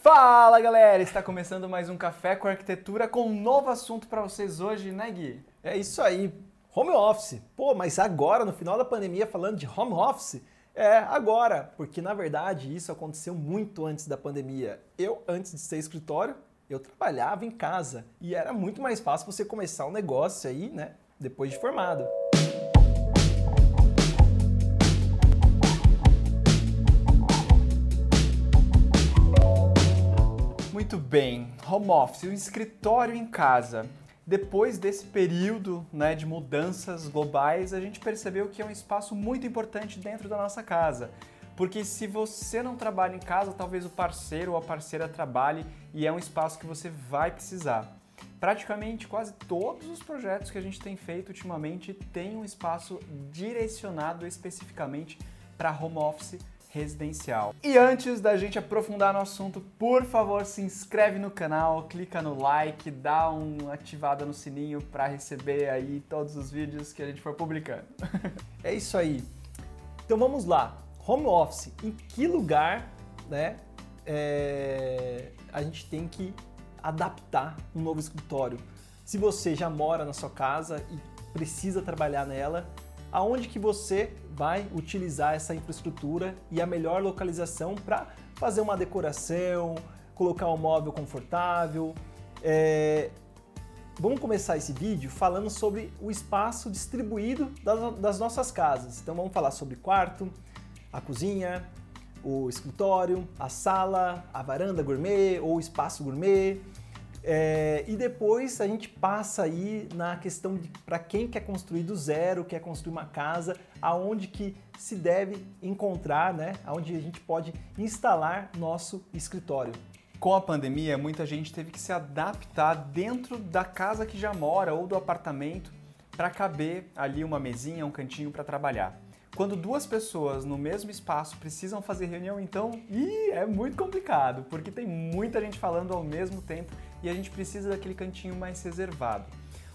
Fala galera, está começando mais um Café com Arquitetura com um novo assunto para vocês hoje, né Gui? É isso aí, home office. Pô, mas agora, no final da pandemia, falando de home office, é agora, porque na verdade isso aconteceu muito antes da pandemia. Eu, antes de ser escritório, eu trabalhava em casa e era muito mais fácil você começar um negócio aí, né, depois de formado. Muito bem, home office, o escritório em casa. Depois desse período né, de mudanças globais, a gente percebeu que é um espaço muito importante dentro da nossa casa. Porque se você não trabalha em casa, talvez o parceiro ou a parceira trabalhe e é um espaço que você vai precisar. Praticamente quase todos os projetos que a gente tem feito ultimamente têm um espaço direcionado especificamente para home office residencial. E antes da gente aprofundar no assunto, por favor, se inscreve no canal, clica no like, dá uma ativada no sininho para receber aí todos os vídeos que a gente for publicando. é isso aí. Então vamos lá. Home office, em que lugar, né, é, a gente tem que adaptar um novo escritório? Se você já mora na sua casa e precisa trabalhar nela, aonde que você vai utilizar essa infraestrutura e a melhor localização para fazer uma decoração, colocar um móvel confortável. É... Vamos começar esse vídeo falando sobre o espaço distribuído das, nossas casas. Então vamos falar sobre quarto, a cozinha, o escritório, a sala, a varanda gourmet ou espaço gourmet, é, e depois a gente passa aí na questão de para quem quer construir do zero, quer construir uma casa, aonde que se deve encontrar, né? Aonde a gente pode instalar nosso escritório. Com a pandemia, muita gente teve que se adaptar dentro da casa que já mora ou do apartamento para caber ali uma mesinha, um cantinho para trabalhar. Quando duas pessoas no mesmo espaço precisam fazer reunião, então, é muito complicado, porque tem muita gente falando ao mesmo tempo e a gente precisa daquele cantinho mais reservado.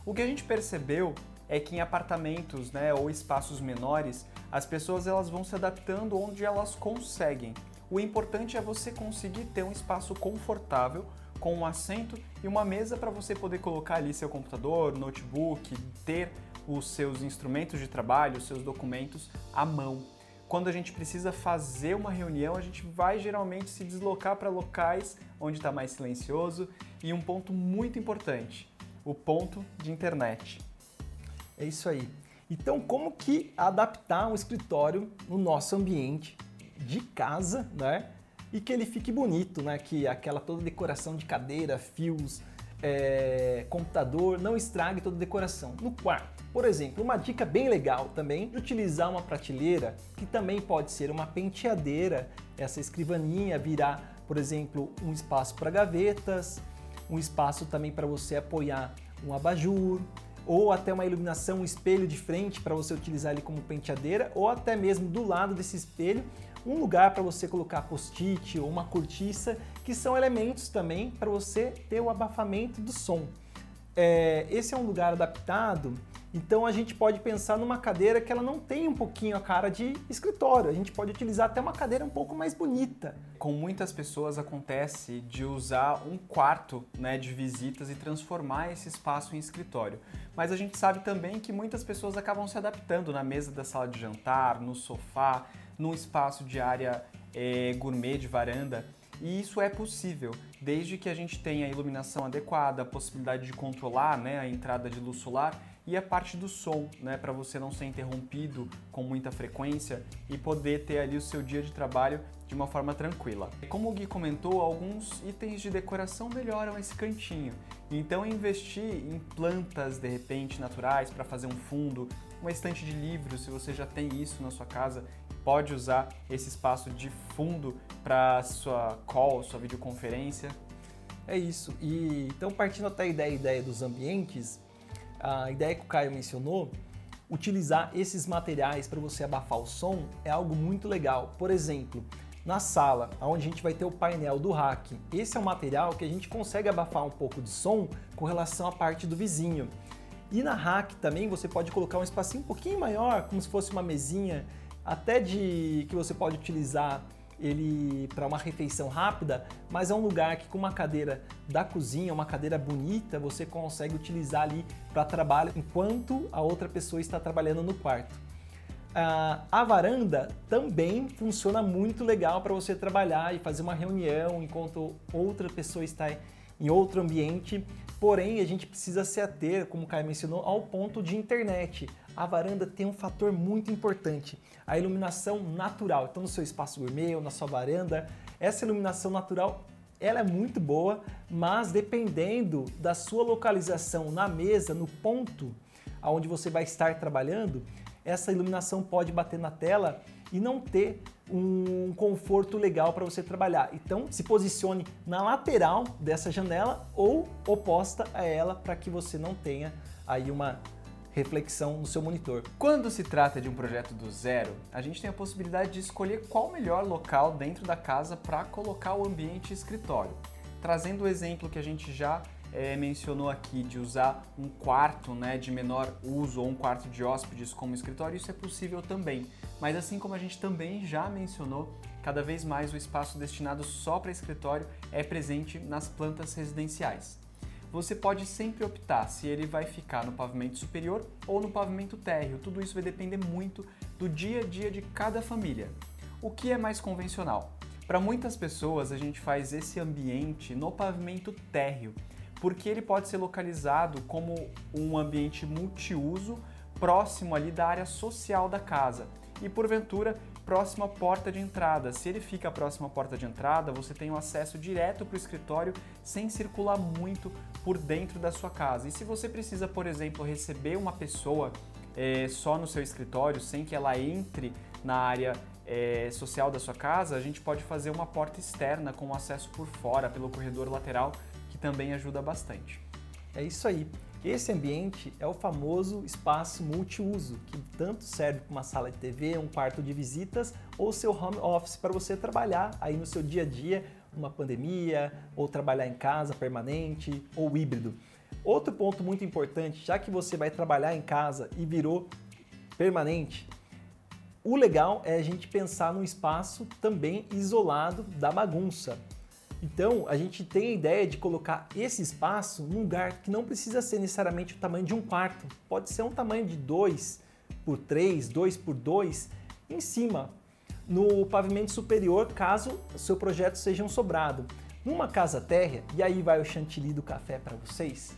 O que a gente percebeu é que em apartamentos, né, ou espaços menores, as pessoas elas vão se adaptando onde elas conseguem. O importante é você conseguir ter um espaço confortável com um assento e uma mesa para você poder colocar ali seu computador, notebook, ter os seus instrumentos de trabalho, os seus documentos à mão. Quando a gente precisa fazer uma reunião, a gente vai geralmente se deslocar para locais onde está mais silencioso e um ponto muito importante, o ponto de internet. É isso aí. Então, como que adaptar um escritório no nosso ambiente de casa, né? E que ele fique bonito, né? Que aquela toda decoração de cadeira, fios, é, computador não estrague toda a decoração. No quarto, por exemplo, uma dica bem legal também de utilizar uma prateleira que também pode ser uma penteadeira, essa escrivaninha virar, por exemplo, um espaço para gavetas, um espaço também para você apoiar um abajur, ou até uma iluminação, um espelho de frente para você utilizar ele como penteadeira, ou até mesmo do lado desse espelho um lugar para você colocar post-it ou uma cortiça, que são elementos também para você ter o abafamento do som. É, esse é um lugar adaptado, então a gente pode pensar numa cadeira que ela não tem um pouquinho a cara de escritório. A gente pode utilizar até uma cadeira um pouco mais bonita. Com muitas pessoas acontece de usar um quarto né, de visitas e transformar esse espaço em escritório. Mas a gente sabe também que muitas pessoas acabam se adaptando na mesa da sala de jantar, no sofá num espaço de área é, gourmet de varanda. E isso é possível, desde que a gente tenha a iluminação adequada, a possibilidade de controlar né, a entrada de luz solar e a parte do som, né, para você não ser interrompido com muita frequência e poder ter ali o seu dia de trabalho de uma forma tranquila. Como o Gui comentou, alguns itens de decoração melhoram esse cantinho. Então investir em plantas de repente naturais para fazer um fundo, uma estante de livros, se você já tem isso na sua casa, pode usar esse espaço de fundo para sua call, sua videoconferência. É isso. E então partindo até da ideia dos ambientes, a ideia que o Caio mencionou, utilizar esses materiais para você abafar o som é algo muito legal. Por exemplo, na sala, onde a gente vai ter o painel do rack, esse é um material que a gente consegue abafar um pouco de som com relação à parte do vizinho. E na rack também você pode colocar um espacinho um pouquinho maior, como se fosse uma mesinha até de que você pode utilizar ele para uma refeição rápida, mas é um lugar que com uma cadeira da cozinha, uma cadeira bonita, você consegue utilizar ali para trabalho enquanto a outra pessoa está trabalhando no quarto. Uh, a varanda também funciona muito legal para você trabalhar e fazer uma reunião enquanto outra pessoa está em outro ambiente. Porém, a gente precisa se ater, como o Caio mencionou, ao ponto de internet. A varanda tem um fator muito importante, a iluminação natural. Então, no seu espaço gourmet ou na sua varanda, essa iluminação natural ela é muito boa, mas dependendo da sua localização na mesa, no ponto aonde você vai estar trabalhando, essa iluminação pode bater na tela e não ter um conforto legal para você trabalhar. Então, se posicione na lateral dessa janela ou oposta a ela para que você não tenha aí uma reflexão no seu monitor. Quando se trata de um projeto do zero, a gente tem a possibilidade de escolher qual o melhor local dentro da casa para colocar o ambiente escritório. Trazendo o exemplo que a gente já é, mencionou aqui de usar um quarto né, de menor uso ou um quarto de hóspedes como escritório, isso é possível também. Mas assim como a gente também já mencionou, cada vez mais o espaço destinado só para escritório é presente nas plantas residenciais. Você pode sempre optar se ele vai ficar no pavimento superior ou no pavimento térreo. Tudo isso vai depender muito do dia a dia de cada família. O que é mais convencional? Para muitas pessoas, a gente faz esse ambiente no pavimento térreo, porque ele pode ser localizado como um ambiente multiuso próximo ali da área social da casa e porventura próximo à porta de entrada. Se ele fica próximo à porta de entrada, você tem um acesso direto para o escritório sem circular muito por dentro da sua casa. E se você precisa, por exemplo, receber uma pessoa é, só no seu escritório, sem que ela entre na área é, social da sua casa, a gente pode fazer uma porta externa com acesso por fora, pelo corredor lateral, também ajuda bastante. É isso aí. Esse ambiente é o famoso espaço multiuso, que tanto serve para uma sala de TV, um quarto de visitas ou seu home office para você trabalhar aí no seu dia a dia, numa pandemia, ou trabalhar em casa permanente ou híbrido. Outro ponto muito importante, já que você vai trabalhar em casa e virou permanente, o legal é a gente pensar num espaço também isolado da bagunça. Então, a gente tem a ideia de colocar esse espaço num lugar que não precisa ser necessariamente o tamanho de um quarto. Pode ser um tamanho de 2 por 3, 2 por 2 em cima, no pavimento superior, caso seu projeto seja um sobrado. Numa casa térrea, e aí vai o chantilly do café para vocês,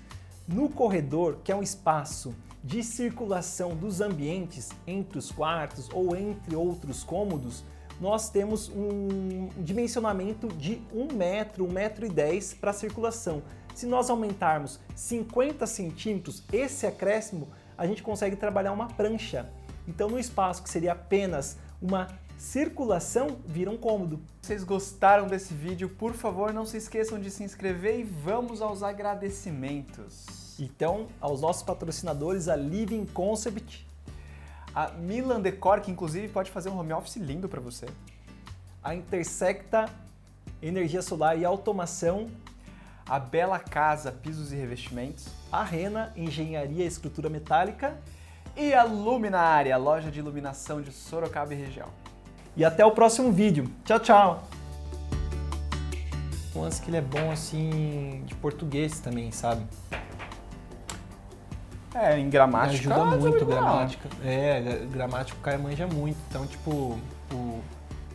no corredor, que é um espaço de circulação dos ambientes entre os quartos ou entre outros cômodos, nós temos um dimensionamento de 1 metro, 1 metro e 10 para circulação. Se nós aumentarmos 50 centímetros, esse acréscimo, a gente consegue trabalhar uma prancha. Então, no espaço que seria apenas uma circulação, vira um cômodo. Vocês gostaram desse vídeo? Por favor, não se esqueçam de se inscrever e vamos aos agradecimentos. Então, aos nossos patrocinadores, a Living Concept, a Milan Decor, que inclusive pode fazer um home office lindo para você. A Intersecta Energia Solar e Automação. A Bela Casa Pisos e Revestimentos. A Rena Engenharia e Estrutura Metálica. E a Luminária, loja de iluminação de Sorocaba e região. E até o próximo vídeo. Tchau, tchau! Um lance que ele é bom assim de português também, sabe? É, em gramática. Me ajuda muito gramática. É, gramática o Caio manja muito. Então, tipo, o,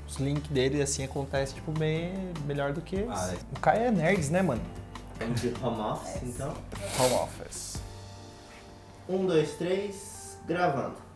os links dele assim acontece tipo bem melhor do que. Ah, é. O Caio é nerds, né, mano? De home office, então? Home office. Um, dois, três, gravando.